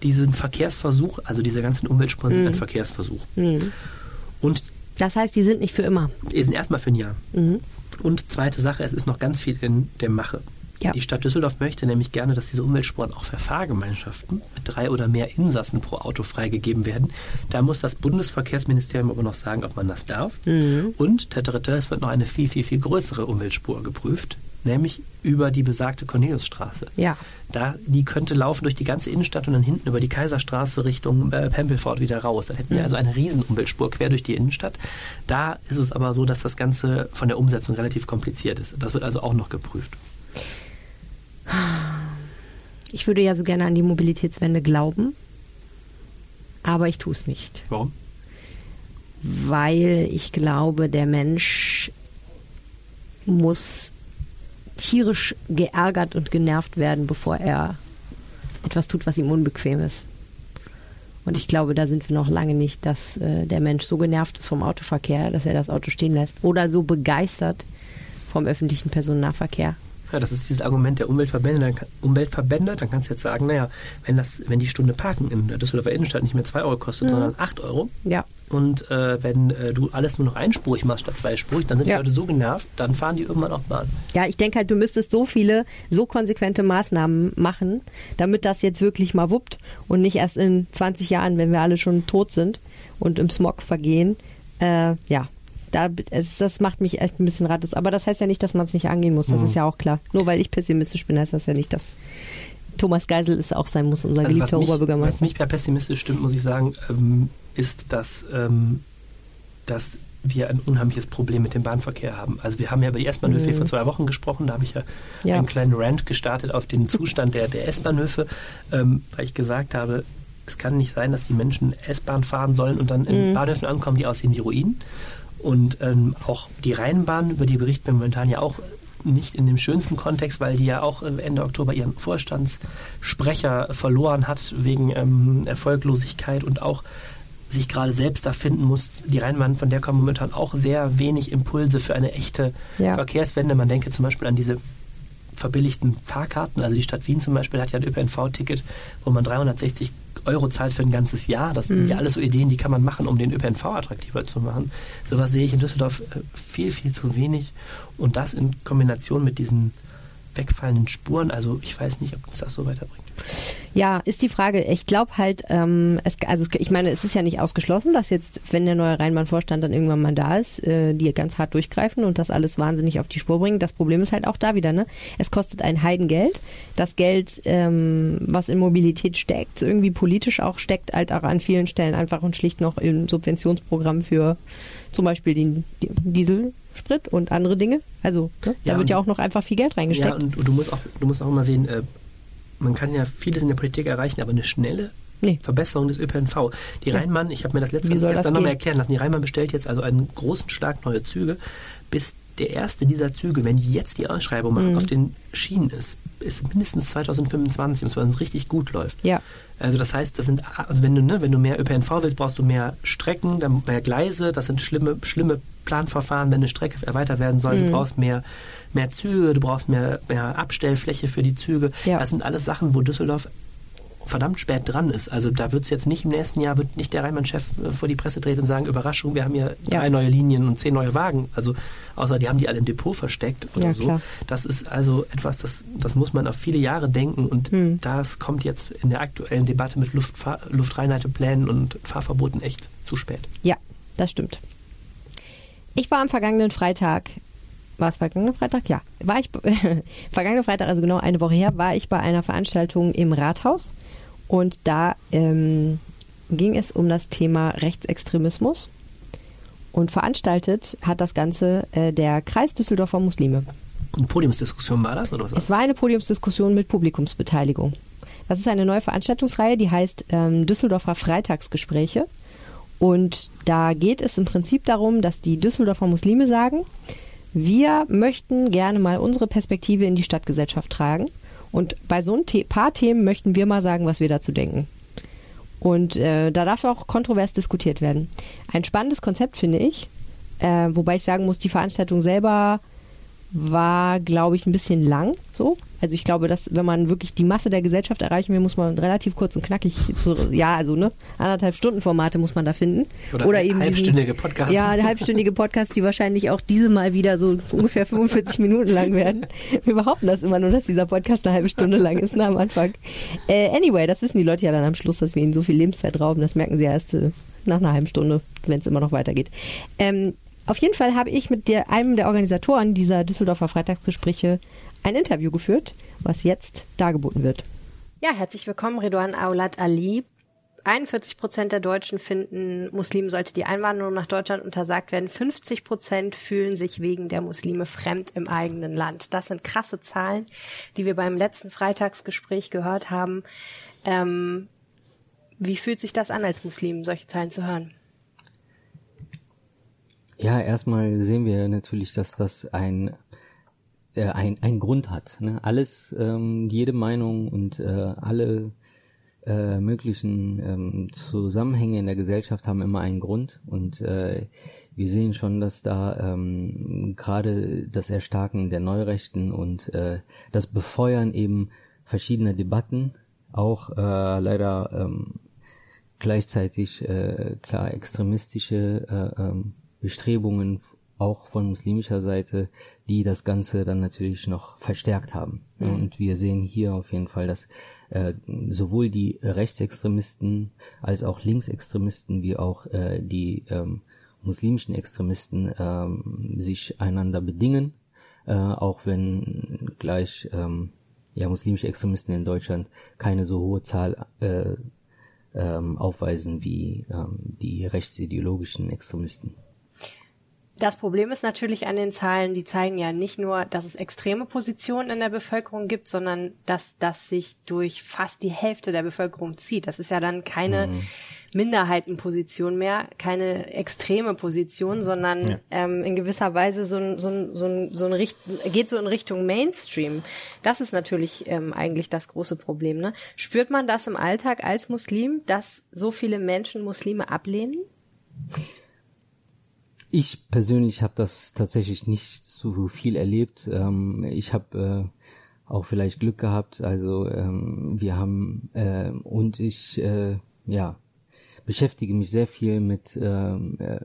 diesen Verkehrsversuch. Also diese ganzen Umweltspuren sind ein Verkehrsversuch. Und Das heißt, die sind nicht für immer. die sind erstmal für ein Jahr. Und zweite Sache, es ist noch ganz viel in der Mache. Ja. Die Stadt Düsseldorf möchte nämlich gerne, dass diese Umweltspuren auch für Fahrgemeinschaften mit drei oder mehr Insassen pro Auto freigegeben werden. Da muss das Bundesverkehrsministerium aber noch sagen, ob man das darf. Und tetereter, es wird noch eine viel, viel, viel größere Umweltspur geprüft, nämlich über die besagte Corneliusstraße. Ja. Da, die könnte laufen durch die ganze Innenstadt und dann hinten über die Kaiserstraße Richtung äh, Pempelfort wieder raus. Dann hätten wir also eine riesen Umweltspur quer durch die Innenstadt. Da ist es aber so, dass das Ganze von der Umsetzung relativ kompliziert ist. Das wird also auch noch geprüft. Ich würde ja so gerne an die Mobilitätswende glauben, aber ich tue es nicht. Warum? weil ich glaube, der Mensch muss tierisch geärgert und genervt werden, bevor er etwas tut, was ihm unbequem ist. Und ich glaube, da sind wir noch lange nicht, dass äh, der Mensch so genervt ist vom Autoverkehr, dass er das Auto stehen lässt. Oder so begeistert vom öffentlichen Personennahverkehr. Ja, das ist dieses Argument der Umweltverbände. Dann, kann- Umweltverbände, dann kannst du jetzt sagen, naja, wenn, das, wenn die Stunde Parken in der Düsseldorfer Innenstadt nicht mehr 2 Euro kostet, sondern 8 Euro, Ja. und äh, wenn äh, du alles nur noch einspurig machst statt zweispurig, dann sind Ja. die Leute so genervt, dann fahren die irgendwann auch Bahn. Ja, ich denke halt, du müsstest so viele, so konsequente Maßnahmen machen, damit das jetzt wirklich mal wuppt und nicht erst in 20 Jahren, wenn wir alle schon tot sind und im Smog vergehen. Äh, ja, da, es, das macht mich echt ein bisschen ratlos. Aber das heißt ja nicht, dass man es nicht angehen muss. Das ist ja auch klar. Nur weil ich pessimistisch bin, heißt das ja nicht, dass Thomas Geisel es auch sein muss, unser Also was geliebter mich, was Oberbürgermeister. mich per pessimistisch stimmt, muss ich sagen, ähm, ist, dass, ähm, dass wir ein unheimliches Problem mit dem Bahnverkehr haben. Also wir haben ja über die S-Bahnhöfe vor zwei Wochen gesprochen, da habe ich ja, Mhm. Ja. einen kleinen Rant gestartet auf den Zustand der, der S-Bahnhöfe, ähm, weil ich gesagt habe, es kann nicht sein, dass die Menschen S-Bahn fahren sollen und dann Mhm. in Bahnhöfen ankommen, die aussehen wie Ruinen. Und ähm, auch die Rheinbahn, über die berichten wir momentan ja auch nicht in dem schönsten Kontext, weil die ja auch äh, Ende Oktober ihren Vorstandssprecher verloren hat wegen ähm, Erfolglosigkeit und auch sich gerade selbst da finden muss. Die Rheinbahn, von der kommen momentan auch sehr wenig Impulse für eine echte Ja. Verkehrswende. Man denke zum Beispiel an diese verbilligten Fahrkarten. Also die Stadt Wien zum Beispiel hat ja ein ÖPNV-Ticket, wo man 360 Euro zahlt für ein ganzes Jahr. Das sind ja alles so Ideen, die kann man machen, um den ÖPNV attraktiver zu machen. Sowas sehe ich in Düsseldorf äh, viel, viel zu wenig. Und das in Kombination mit diesen wegfallenden Spuren. Also ich weiß nicht, ob uns das so weiterbringt. Ja, ist die Frage. Ich glaube halt, ähm, es, also ich meine, es ist ja nicht ausgeschlossen, dass jetzt, wenn der neue Rheinbahn-Vorstand dann irgendwann mal da ist, äh, die ganz hart durchgreifen und das alles wahnsinnig auf die Spur bringen. Das Problem ist halt auch da wieder, ne? Es kostet ein Heidengeld. Das Geld, ähm, was in Mobilität steckt, irgendwie politisch auch steckt, halt auch an vielen Stellen einfach und schlicht noch im Subventionsprogramm für zum Beispiel den Dieselsprit und andere Dinge. Also ne? da Ja, wird ja auch noch einfach viel Geld reingesteckt. Ja, und, du musst auch, du musst auch mal sehen, äh, man kann ja vieles in der Politik erreichen, aber eine schnelle Nee. Verbesserung des ÖPNV. Die Ja. Rheinbahn, ich habe mir das letzte gestern nochmal erklären lassen, die Rheinbahn bestellt jetzt also einen großen Schlag neue Züge, bis der erste dieser Züge, wenn die jetzt die Ausschreibung machen, Mhm. auf den Schienen ist, ist mindestens 2025, und zwar wenn es richtig gut läuft. Ja. Also das heißt, das sind, also wenn du, ne, wenn du mehr ÖPNV willst, brauchst du mehr Strecken, dann mehr Gleise, das sind schlimme, schlimme Planverfahren, wenn eine Strecke erweitert werden soll. Mhm. Du brauchst mehr, mehr Züge, du brauchst mehr, mehr Abstellfläche für die Züge. Ja. Das sind alles Sachen, wo Düsseldorf verdammt spät dran ist. Also da wird es jetzt nicht im nächsten Jahr, wird nicht der Rheinmann-Chef äh, vor die Presse treten und sagen, Überraschung, wir haben hier Ja. drei neue Linien und zehn neue Wagen. Also außer die haben die alle im Depot versteckt oder Ja, so. klar. Das ist also etwas, das, das muss man auf viele Jahre denken und Hm. das kommt jetzt in der aktuellen Debatte mit Luftfahr Luftreinhalteplänen und Fahrverboten echt zu spät. Ja, das stimmt. Ich war am vergangenen Freitag, war es vergangenen Freitag? Ja, war ich, vergangenen Freitag, also genau eine Woche her, war ich bei einer Veranstaltung im Rathaus und da ähm, ging es um das Thema Rechtsextremismus und veranstaltet hat das Ganze äh, der Kreis Düsseldorfer Muslime. Eine Podiumsdiskussion war das oder was? Es war eine Podiumsdiskussion mit Publikumsbeteiligung. Das ist eine neue Veranstaltungsreihe, die heißt ähm, Düsseldorfer Freitagsgespräche. Und da geht es im Prinzip darum, dass die Düsseldorfer Muslime sagen, wir möchten gerne mal unsere Perspektive in die Stadtgesellschaft tragen. Und bei so ein paar Themen möchten wir mal sagen, was wir dazu denken. Und äh, da darf auch kontrovers diskutiert werden. Ein spannendes Konzept, finde ich. Äh, wobei ich sagen muss, die Veranstaltung selber war, glaube ich, ein bisschen lang. So. Also ich glaube, dass wenn man wirklich die Masse der Gesellschaft erreichen will, muss man relativ kurz und knackig, zu, ja, also ne, anderthalb Stunden Formate muss man da finden. Oder eben diesen- halbstündige Podcasts. Ja, halbstündige Podcasts, die wahrscheinlich auch diese Mal wieder so ungefähr 45 Minuten lang werden. Wir behaupten das immer nur, dass dieser Podcast eine halbe Stunde lang ist, ne, am Anfang. Äh, anyway, das wissen die Leute ja dann am Schluss, dass wir ihnen so viel Lebenszeit rauben. Das merken sie ja erst äh, nach einer halben Stunde, wenn es immer noch weitergeht. Ähm, auf jeden Fall habe ich mit der, einem der Organisatoren dieser Düsseldorfer Freitagsgespräche ein Interview geführt, was jetzt dargeboten wird. Ja, herzlich willkommen, Redouan Aulat Ali. 41 Prozent der Deutschen finden, Muslimen sollte die Einwanderung nach Deutschland untersagt werden. 50 Prozent fühlen sich wegen der Muslime fremd im eigenen Land. Das sind krasse Zahlen, die wir beim letzten Freitagsgespräch gehört haben. Ähm, wie fühlt sich das an, als Muslim, solche Zahlen zu hören? Ja, erstmal sehen wir natürlich, dass das ein äh, ein, ein Grund hat. Ne? Alles, ähm, jede Meinung und äh, alle äh, möglichen ähm, Zusammenhänge in der Gesellschaft haben immer einen Grund und äh, wir sehen schon, dass da ähm, gerade das Erstarken der Neurechten und äh, das Befeuern eben verschiedener Debatten auch äh, leider ähm, gleichzeitig äh, klar extremistische äh, ähm, Bestrebungen auch von muslimischer Seite, die das Ganze dann natürlich noch verstärkt haben. Mhm. Und wir sehen hier auf jeden Fall, dass äh, sowohl die Rechtsextremisten als auch Linksextremisten wie auch äh, die ähm, muslimischen Extremisten ähm, sich einander bedingen, äh, auch wenn gleich ähm, ja muslimische Extremisten in Deutschland keine so hohe Zahl äh, ähm, aufweisen wie ähm, die rechtsideologischen Extremisten. Das Problem ist natürlich an den Zahlen, die zeigen ja nicht nur, dass es extreme Positionen in der Bevölkerung gibt, sondern dass das sich durch fast die Hälfte der Bevölkerung zieht. Das ist ja dann keine Minderheitenposition mehr, keine extreme Position, sondern Ja. ähm, in gewisser Weise so ein, so ein, so ein, so ein Richt geht so in Richtung Mainstream. Das ist natürlich ähm, eigentlich das große Problem. Ne? Spürt man das im Alltag als Muslim, dass so viele Menschen Muslime ablehnen? Ich persönlich habe das tatsächlich nicht so viel erlebt. Ähm, ich habe äh, auch vielleicht Glück gehabt. Also ähm, wir haben äh, und ich äh, ja beschäftige mich sehr viel mit ähm, äh,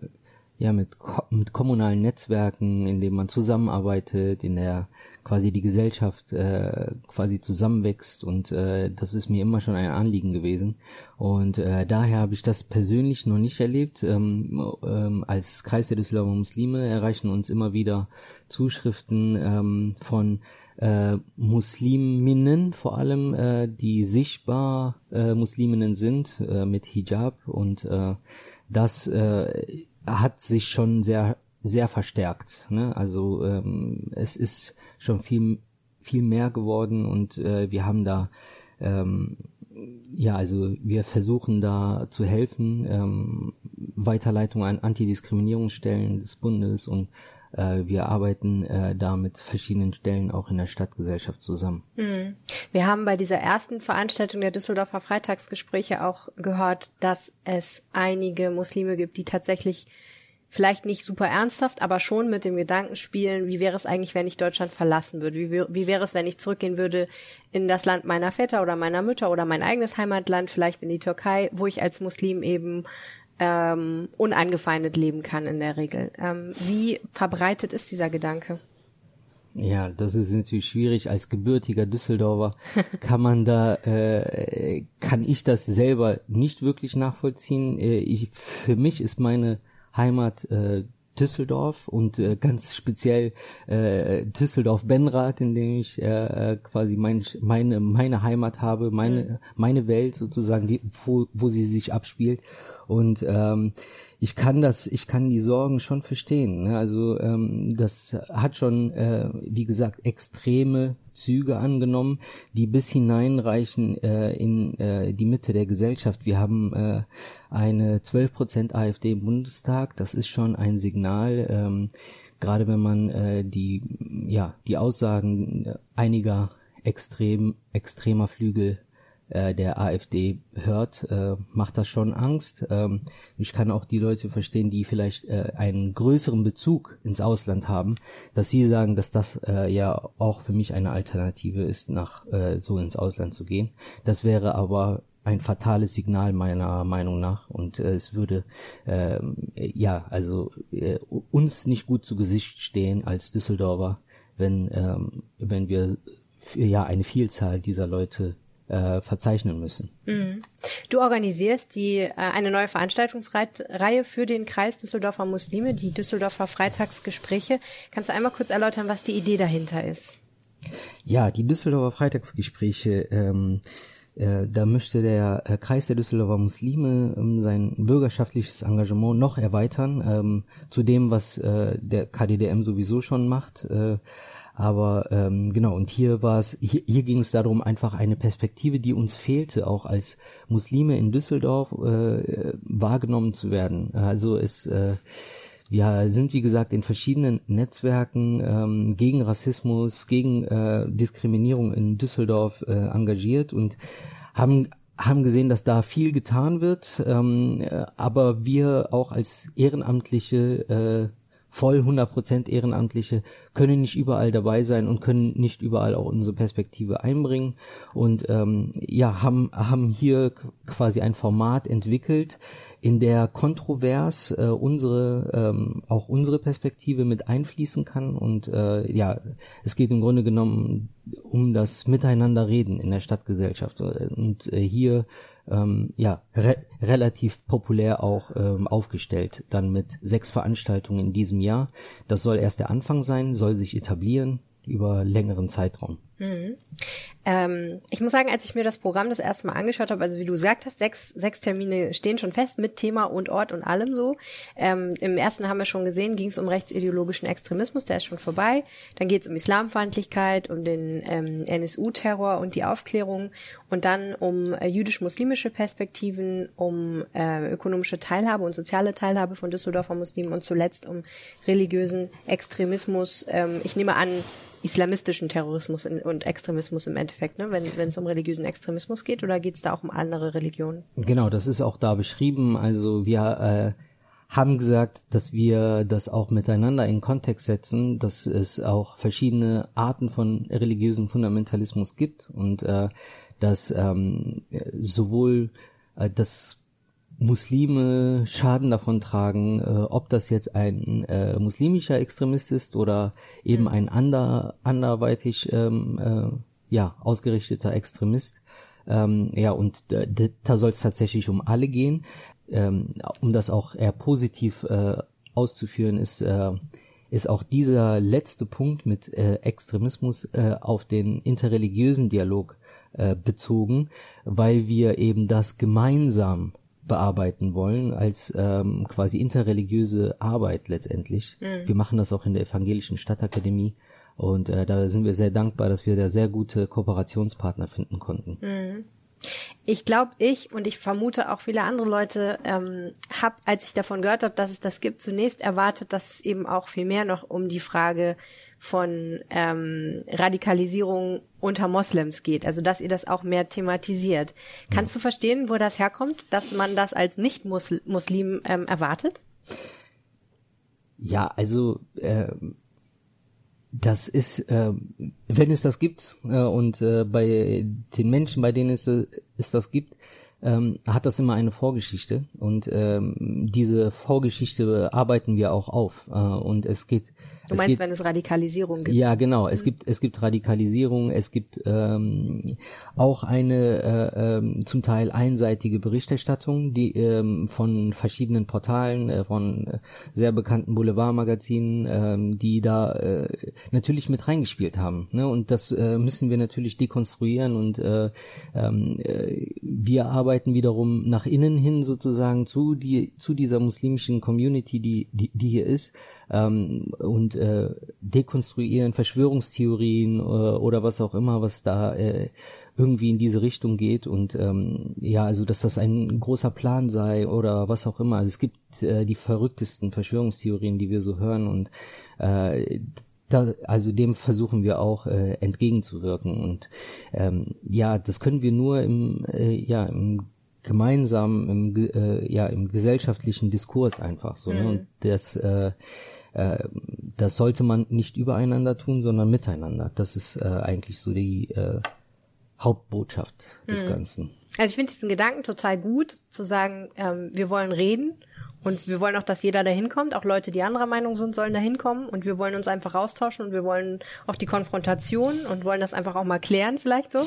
ja mit, mit kommunalen Netzwerken, in denen man zusammenarbeitet, in der quasi die Gesellschaft äh, quasi zusammenwächst und äh, das ist mir immer schon ein Anliegen gewesen und äh, daher habe ich das persönlich noch nicht erlebt. Ähm, ähm, als Kreis der Düsseldorfer Muslime erreichen uns immer wieder Zuschriften ähm, von äh, Musliminnen vor allem, äh, die sichtbar äh, Musliminnen sind äh, mit Hijab und äh, das äh, hat sich schon sehr sehr verstärkt. Ne? Also ähm, es ist schon viel viel mehr geworden und äh, wir haben da ähm, ja also wir versuchen da zu helfen ähm, Weiterleitung an Antidiskriminierungsstellen des Bundes und äh, wir arbeiten äh, da mit verschiedenen Stellen auch in der Stadtgesellschaft zusammen. Hm. Wir haben bei dieser ersten Veranstaltung der Düsseldorfer Freitagsgespräche auch gehört, dass es einige Muslime gibt, die tatsächlich vielleicht nicht super ernsthaft, aber schon mit dem Gedanken spielen, wie wäre es eigentlich, wenn ich Deutschland verlassen würde? Wie, wie wäre es, wenn ich zurückgehen würde in das Land meiner Väter oder meiner Mütter oder mein eigenes Heimatland, vielleicht in die Türkei, wo ich als Muslim eben ähm, unangefeindet leben kann in der Regel. Ähm, wie verbreitet ist dieser Gedanke? Ja, das ist natürlich schwierig. Als gebürtiger Düsseldorfer kann man da, äh, kann ich das selber nicht wirklich nachvollziehen. Äh, ich, für mich ist meine Heimat äh, Düsseldorf und äh, ganz speziell äh, Düsseldorf-Benrath, in dem ich äh, quasi mein, meine meine Heimat habe, meine mhm. meine Welt sozusagen, die, wo, wo sie sich abspielt. Und ähm, ich kann das, ich kann die Sorgen schon verstehen. Ne? Also ähm, das hat schon, äh, wie gesagt, extreme Züge angenommen, die bis hineinreichen äh, in äh, die Mitte der Gesellschaft. Wir haben äh, eine 12% AfD im Bundestag. Das ist schon ein Signal. Ähm, gerade wenn man äh, die ja die Aussagen einiger extrem extremer Flügel äh, der AfD hört, äh, macht das schon Angst. Ähm, ich kann auch die Leute verstehen, die vielleicht äh, einen größeren Bezug ins Ausland haben, dass sie sagen, dass das äh, ja auch für mich eine Alternative ist, nach äh, so ins Ausland zu gehen. Das wäre aber ein fatales Signal meiner Meinung nach und äh, es würde äh, ja also äh, uns nicht gut zu Gesicht stehen als Düsseldorfer, wenn ähm, wenn wir ja eine Vielzahl dieser Leute äh, verzeichnen müssen. Mhm. Du organisierst die äh, eine neue Veranstaltungsreihe für den Kreis Düsseldorfer Muslime, die Düsseldorfer Freitagsgespräche. Kannst du einmal kurz erläutern, was die Idee dahinter ist? Ja, die Düsseldorfer Freitagsgespräche. Ähm, äh, da möchte der äh, Kreis der Düsseldorfer Muslime ähm, sein bürgerschaftliches Engagement noch erweitern ähm, zu dem, was äh, der KDDM sowieso schon macht. Aber ähm, genau, und hier war es, hier, hier ging es darum, einfach eine Perspektive, die uns fehlte, auch als Muslime in Düsseldorf äh, wahrgenommen zu werden. Also es äh, wir sind, wie gesagt, in verschiedenen Netzwerken ähm, gegen Rassismus, gegen äh, Diskriminierung in Düsseldorf äh, engagiert und haben haben gesehen, dass da viel getan wird, ähm, äh, aber wir auch als Ehrenamtliche äh, voll 100% Ehrenamtliche können nicht überall dabei sein und können nicht überall auch unsere Perspektive einbringen. Und ähm, ja haben haben hier quasi ein Format entwickelt, in der kontrovers äh, unsere ähm, auch unsere Perspektive mit einfließen kann. Und äh, ja es geht im Grunde genommen um das Miteinanderreden in der Stadtgesellschaft. Und äh, hier ähm, ja re relativ populär auch ähm, aufgestellt. Dann mit sechs Veranstaltungen in diesem Jahr. Das soll erst der Anfang sein, soll sich etablieren über längeren Zeitraum. Mhm. Ähm, ich muss sagen, als ich mir das Programm das erste Mal angeschaut habe, also wie du gesagt hast, sechs, sechs Termine stehen schon fest mit Thema und Ort und allem so. Ähm, Im ersten haben wir schon gesehen, ging es um rechtsideologischen Extremismus, der ist schon vorbei. Dann geht es um Islamfeindlichkeit, um den ähm, NSU-Terror und die Aufklärung und dann um äh, jüdisch-muslimische Perspektiven, um äh, ökonomische Teilhabe und soziale Teilhabe von Düsseldorfer Muslimen und zuletzt um religiösen Extremismus. Ähm, ich nehme an, islamistischen Terrorismus und Extremismus im Endeffekt, ne? wenn wenn es um religiösen Extremismus geht, oder geht es da auch um andere Religionen? Genau, das ist auch da beschrieben. Also wir äh, haben gesagt, dass wir das auch miteinander in Kontext setzen, dass es auch verschiedene Arten von religiösem Fundamentalismus gibt und äh, dass ähm, sowohl äh, das Muslime Schaden davon tragen, äh, ob das jetzt ein äh, muslimischer Extremist ist oder eben ein ander, anderweitig ähm, äh, ja ausgerichteter Extremist. Ähm, ja, und da soll es tatsächlich um alle gehen. Ähm, um das auch eher positiv äh, auszuführen, ist äh, ist auch dieser letzte Punkt mit äh, Extremismus äh, auf den interreligiösen Dialog äh, bezogen, weil wir eben das gemeinsam bearbeiten wollen als ähm, quasi interreligiöse Arbeit letztendlich. Mhm. Wir machen das auch in der evangelischen Stadtakademie und äh, da sind wir sehr dankbar, dass wir da sehr gute Kooperationspartner finden konnten. Mhm. Ich glaube, ich und ich vermute auch viele andere Leute ähm, habe, als ich davon gehört habe, dass es das gibt, zunächst erwartet, dass es eben auch viel mehr noch um die Frage von ähm, Radikalisierung unter Moslems geht. Also dass ihr das auch mehr thematisiert. Kannst du verstehen, wo das herkommt, dass man das als Nicht-Muslim ähm, erwartet? Ja, also äh, das ist, äh, wenn es das gibt äh, und äh, bei den Menschen, bei denen es, äh, es das gibt, ähm, hat das immer eine Vorgeschichte. Und ähm, diese Vorgeschichte arbeiten wir auch auf. Äh, und es geht Du meinst, geht, wenn es Radikalisierung gibt? Ja, genau. Es mhm. gibt es gibt Radikalisierung. Es gibt ähm, auch eine äh, ähm, zum Teil einseitige Berichterstattung, die ähm, von verschiedenen Portalen, äh, von äh, sehr bekannten Boulevardmagazinen, ähm, die da äh, natürlich mit reingespielt haben. Ne? Und das äh, müssen wir natürlich dekonstruieren und äh, ähm, äh, wir arbeiten wiederum nach innen hin sozusagen zu die zu dieser muslimischen Community, die die, die hier ist ähm, und äh, dekonstruieren Verschwörungstheorien äh, oder was auch immer, was da äh, irgendwie in diese Richtung geht und ähm, ja, also dass das ein großer Plan sei oder was auch immer. Also es gibt äh, die verrücktesten Verschwörungstheorien, die wir so hören und äh, da, also dem versuchen wir auch äh, entgegenzuwirken und ähm, ja, das können wir nur im äh, ja im gemeinsamen im äh, ja im gesellschaftlichen Diskurs einfach so ne? mhm. ne? und das äh, äh, das sollte man nicht übereinander tun, sondern miteinander. Das ist äh, eigentlich so die äh, Hauptbotschaft des mhm. Ganzen. Also ich finde diesen Gedanken total gut, zu sagen, ähm, wir wollen reden und wir wollen auch, dass jeder da hinkommt. Auch Leute, die anderer Meinung sind, sollen da hinkommen. Und wir wollen uns einfach austauschen und wir wollen auch die Konfrontation und wollen das einfach auch mal klären, vielleicht so.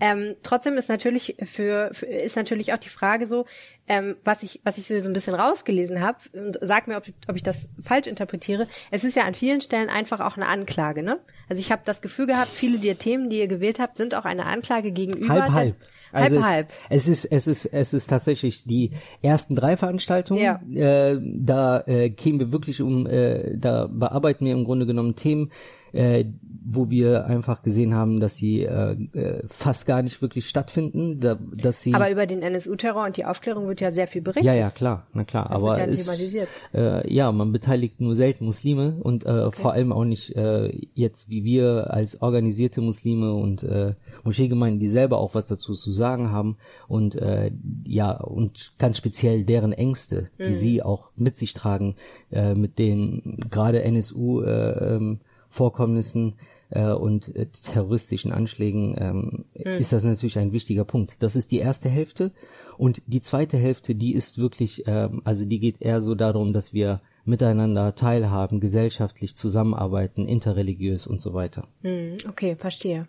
Ähm, trotzdem ist natürlich für, für, ist natürlich auch die Frage so, ähm, was ich, was ich so ein bisschen rausgelesen habe, und sag mir, ob, ob ich das falsch interpretiere. Es ist ja an vielen Stellen einfach auch eine Anklage, ne? Also ich habe das Gefühl gehabt, viele der Themen, die ihr gewählt habt, sind auch eine Anklage gegenüber. Halb, halb. Also halb, es, halb. Es ist, es ist, es ist tatsächlich die ersten drei Veranstaltungen. Ja. Äh, da äh, kämen wir wirklich um, äh, da bearbeiten wir im Grunde genommen Themen, äh, wo wir einfach gesehen haben, dass sie äh, äh, fast gar nicht wirklich stattfinden, da, dass sie. Aber über den NSU-Terror und die Aufklärung wird ja sehr viel berichtet. Ja, ja, klar, na klar. Das aber wird ja, ist, äh, ja, man beteiligt nur selten Muslime und äh, okay. vor allem auch nicht äh, jetzt wie wir als organisierte Muslime und äh, Moscheegemeinden, die selber auch was dazu zu sagen haben und äh, ja und ganz speziell deren Ängste, die mhm. sie auch mit sich tragen, äh, mit den gerade NSU äh, ähm, Vorkommnissen äh, und äh, terroristischen Anschlägen ähm, mhm. ist das natürlich ein wichtiger Punkt. Das ist die erste Hälfte und die zweite Hälfte, die ist wirklich, ähm, also die geht eher so darum, dass wir miteinander teilhaben, gesellschaftlich zusammenarbeiten, interreligiös und so weiter. Mhm, okay, verstehe.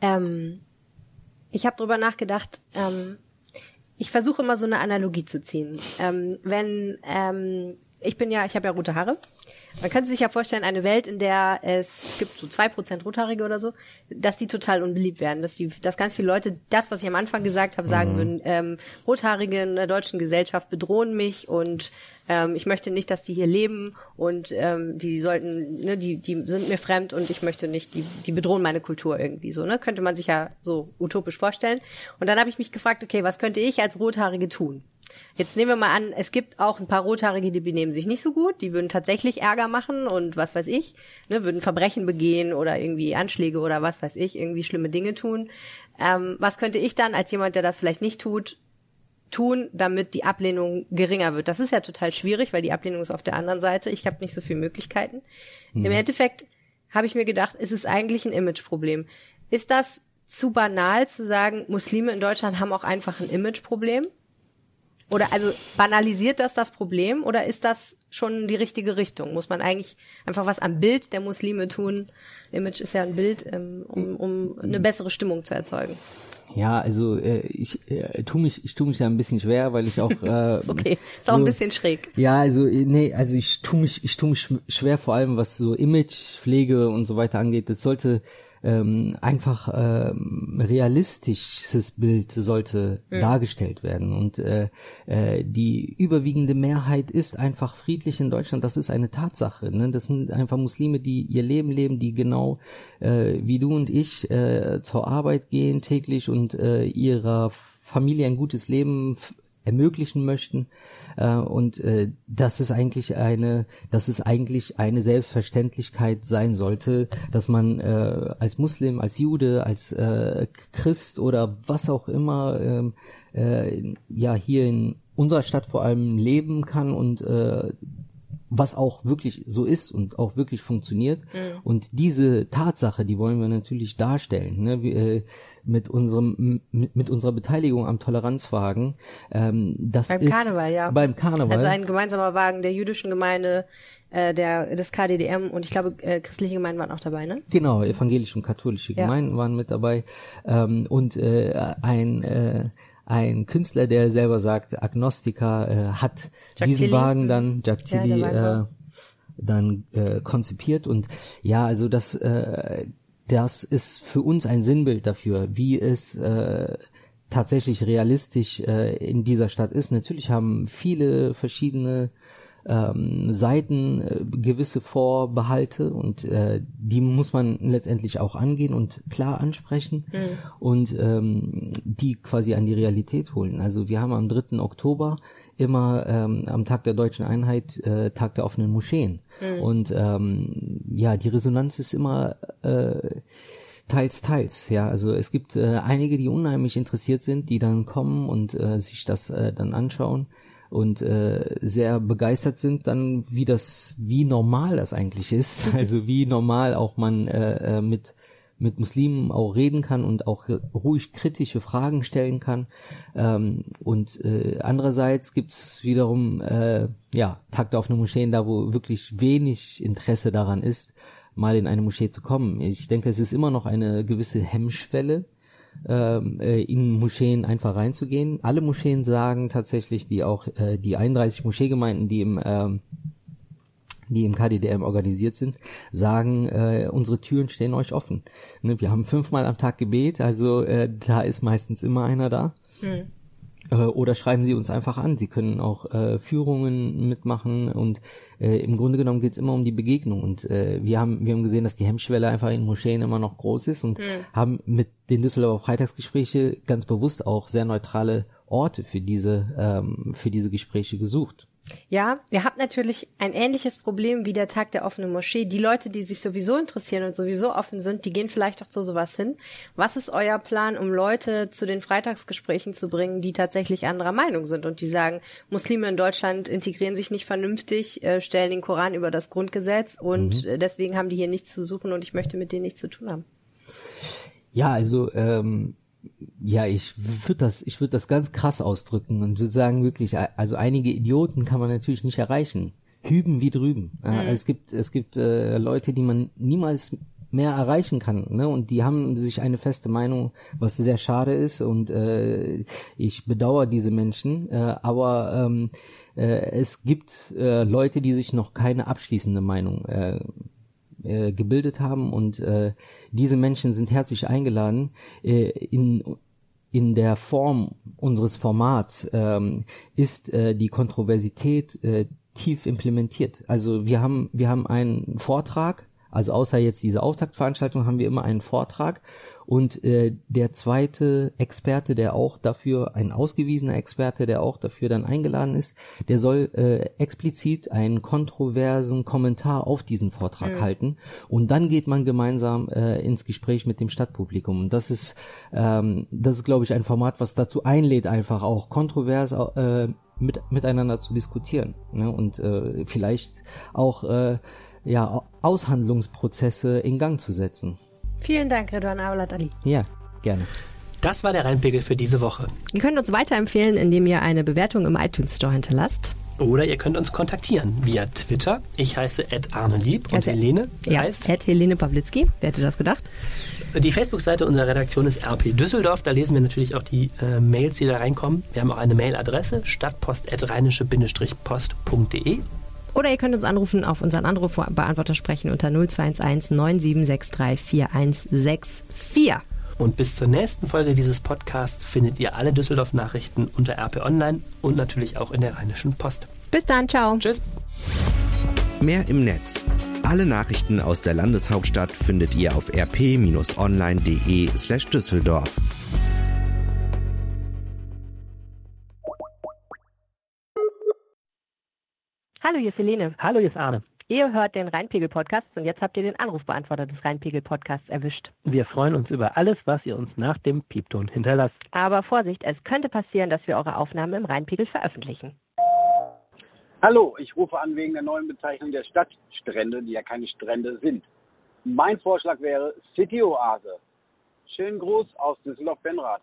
Ja. Ähm, ich habe drüber nachgedacht. Ähm, ich versuche immer so eine Analogie zu ziehen. Ähm, wenn ähm, ich bin ja, ich habe ja rote Haare. Man könnte sich ja vorstellen, eine Welt, in der es, es gibt so zwei Prozent Rothaarige oder so, dass die total unbeliebt werden, dass die, dass ganz viele Leute das, was ich am Anfang gesagt habe, sagen mhm. würden, ähm, Rothaarige in der deutschen Gesellschaft bedrohen mich und ähm, ich möchte nicht, dass die hier leben und ähm, die sollten, ne, die, die sind mir fremd und ich möchte nicht, die, die bedrohen meine Kultur irgendwie so, ne? Könnte man sich ja so utopisch vorstellen. Und dann habe ich mich gefragt, okay, was könnte ich als Rothaarige tun? Jetzt nehmen wir mal an, es gibt auch ein paar Rothaarige, die benehmen sich nicht so gut, die würden tatsächlich Ärger machen und was weiß ich, ne, würden Verbrechen begehen oder irgendwie Anschläge oder was weiß ich, irgendwie schlimme Dinge tun. Ähm, was könnte ich dann als jemand, der das vielleicht nicht tut, tun, damit die Ablehnung geringer wird? Das ist ja total schwierig, weil die Ablehnung ist auf der anderen Seite. Ich habe nicht so viele Möglichkeiten. Mhm. Im Endeffekt habe ich mir gedacht, ist es eigentlich ein Imageproblem. Ist das zu banal zu sagen, Muslime in Deutschland haben auch einfach ein Imageproblem? Oder also banalisiert das das Problem oder ist das schon die richtige Richtung? Muss man eigentlich einfach was am Bild der Muslime tun? Image ist ja ein Bild, ähm, um, um eine bessere Stimmung zu erzeugen. Ja, also äh, ich äh, tu mich ich tu mich da ein bisschen schwer, weil ich auch äh, Ist okay, ist auch so, ein bisschen schräg. Ja, also äh, nee, also ich tu mich ich tu mich sch- schwer vor allem was so Image, Pflege und so weiter angeht. Das sollte ähm, einfach ähm, realistisches Bild sollte dargestellt werden und äh, äh, die überwiegende Mehrheit ist einfach friedlich in Deutschland. Das ist eine Tatsache. Ne? Das sind einfach Muslime, die ihr Leben leben, die genau äh, wie du und ich äh, zur Arbeit gehen täglich und äh, ihrer Familie ein gutes Leben ermöglichen möchten äh, und äh, das ist eigentlich eine das ist eigentlich eine Selbstverständlichkeit sein sollte dass man äh, als Muslim als Jude als äh, Christ oder was auch immer ähm, äh, ja hier in unserer Stadt vor allem leben kann und äh, was auch wirklich so ist und auch wirklich funktioniert. Und diese Tatsache, die wollen wir natürlich darstellen, ne? wir, äh, mit unserem mit, mit unserer Beteiligung am Toleranzwagen. Ähm, das Beim ist Karneval, ja. Beim Karneval. Also ein gemeinsamer Wagen der jüdischen Gemeinde, äh, der des KDDM und ich glaube äh, christliche Gemeinden waren auch dabei, ne? Genau, evangelische und katholische Ja. Gemeinden waren mit dabei. Ähm, und äh, ein, äh, ein Künstler, der selber sagt, Agnostiker, äh, hat Jack diesen Tilly. Wagen dann, Jack Ja, Tilly, Weinbau. äh, dann äh, konzipiert. Und ja, also das, äh, das ist für uns ein Sinnbild dafür, wie es äh, tatsächlich realistisch äh, in dieser Stadt ist. Natürlich haben viele verschiedene ähm, Seiten äh, gewisse Vorbehalte und äh, die muss man letztendlich auch angehen und klar ansprechen und ähm, die quasi an die Realität holen. Also wir haben am 3. Oktober immer ähm, am Tag der deutschen Einheit äh, Tag der offenen Moscheen und ähm, ja die Resonanz ist immer äh, Teils, teils, ja. Also es gibt äh, einige, die unheimlich interessiert sind, die dann kommen und äh, sich das äh, dann anschauen und äh, sehr begeistert sind dann, wie das, wie normal das eigentlich ist. Also wie normal auch man äh, äh, mit mit Muslimen auch reden kann und auch ruhig kritische Fragen stellen kann. Ähm, und äh, andererseits gibt's wiederum äh, ja Tag der offenen Moscheen, da wo wirklich wenig Interesse daran ist, mal in eine Moschee zu kommen. Ich denke, es ist immer noch eine gewisse Hemmschwelle, in Moscheen einfach reinzugehen. Alle Moscheen sagen tatsächlich, die auch äh, die 31 Moscheegemeinden, die im ähm, die im KDDM organisiert sind, sagen, äh, unsere Türen stehen euch offen. Ne, wir haben fünfmal am Tag Gebet, also äh, da ist meistens immer einer da. Äh, oder schreiben Sie uns einfach an. Sie können auch äh, Führungen mitmachen und äh, im Grunde genommen geht es immer um die Begegnung. Und äh, wir haben wir haben gesehen, dass die Hemmschwelle einfach in Moscheen immer noch groß ist und haben mit den Düsseldorfer Freitagsgespräche ganz bewusst auch sehr neutrale Orte für diese ähm, für diese Gespräche gesucht. Ja, ihr habt natürlich ein ähnliches Problem wie der Tag der offenen Moschee. Die Leute, die sich sowieso interessieren und sowieso offen sind, die gehen vielleicht auch zu sowas hin. Was ist euer Plan, um Leute zu den Freitagsgesprächen zu bringen, die tatsächlich anderer Meinung sind und die sagen, Muslime in Deutschland integrieren sich nicht vernünftig, äh, stellen den Koran über das Grundgesetz und äh, deswegen haben die hier nichts zu suchen und ich möchte mit denen nichts zu tun haben. Ja, also ähm, ja, ich würde das, ich würde das ganz krass ausdrücken und würde sagen wirklich, also einige Idioten kann man natürlich nicht erreichen. Hüben wie drüben. Ja, Es gibt, es gibt äh, Leute, die man niemals mehr erreichen kann, ne? Und die haben sich eine feste Meinung, was sehr schade ist und äh, ich bedauere diese Menschen. Äh, aber ähm, äh, es gibt äh, Leute, die sich noch keine abschließende Meinung äh, äh, gebildet haben und äh, diese Menschen sind herzlich eingeladen äh, in in der Form unseres Formats ähm, ist äh, die Kontroversität äh, tief implementiert. Also wir haben wir haben einen Vortrag, also außer jetzt diese Auftaktveranstaltung haben wir immer einen Vortrag und äh, der zweite Experte, der auch dafür, ein ausgewiesener Experte, der auch dafür dann eingeladen ist, der soll äh, explizit einen kontroversen Kommentar auf diesen Vortrag halten. Und dann geht man gemeinsam äh, ins Gespräch mit dem Stadtpublikum. Und das ist, ähm, das ist, glaube ich, ein Format, was dazu einlädt, einfach auch kontrovers äh, mit, miteinander zu diskutieren. Ne? Und äh, vielleicht auch äh, ja, Aushandlungsprozesse in Gang zu setzen. Vielen Dank, Redwan Aulat Ali. Ja, gerne. Das war der Rheinpegel für diese Woche. Ihr könnt uns weiterempfehlen, indem ihr eine Bewertung im iTunes Store hinterlasst. Oder ihr könnt uns kontaktieren via Twitter. Ich heiße Ed Arne Lieb und Also, Helene Ja, heißt. Ed Helene Pawlitzki. Wer hätte das gedacht? Die Facebook-Seite unserer Redaktion ist RP Düsseldorf. Da lesen wir natürlich auch die äh, Mails, die da reinkommen. Wir haben auch eine Mailadresse stadtpost.rheinische-post.de. Oder ihr könnt uns anrufen auf unseren Anrufbeantworter sprechen unter 0211 9763 4164. Und bis zur nächsten Folge dieses Podcasts findet ihr alle Düsseldorf-Nachrichten unter RP Online und natürlich auch in der Rheinischen Post. Bis dann, ciao. Tschüss. Mehr im Netz. Alle Nachrichten aus der Landeshauptstadt findet ihr auf rp-online.de slash Düsseldorf. Hallo, hier ist Helene. Hallo, hier ist Arne. Ihr hört den Rheinpegel-Podcast und jetzt habt ihr den Anrufbeantworter des Rheinpegel-Podcasts erwischt. Wir freuen uns über alles, was ihr uns nach dem Piepton hinterlasst. Aber Vorsicht, es könnte passieren, dass wir eure Aufnahmen im Rheinpegel veröffentlichen. Hallo, ich rufe an wegen der neuen Bezeichnung der Stadtstrände, die ja keine Strände sind. Mein Vorschlag wäre City Oase. Schönen Gruß aus Düsseldorf-Benrath.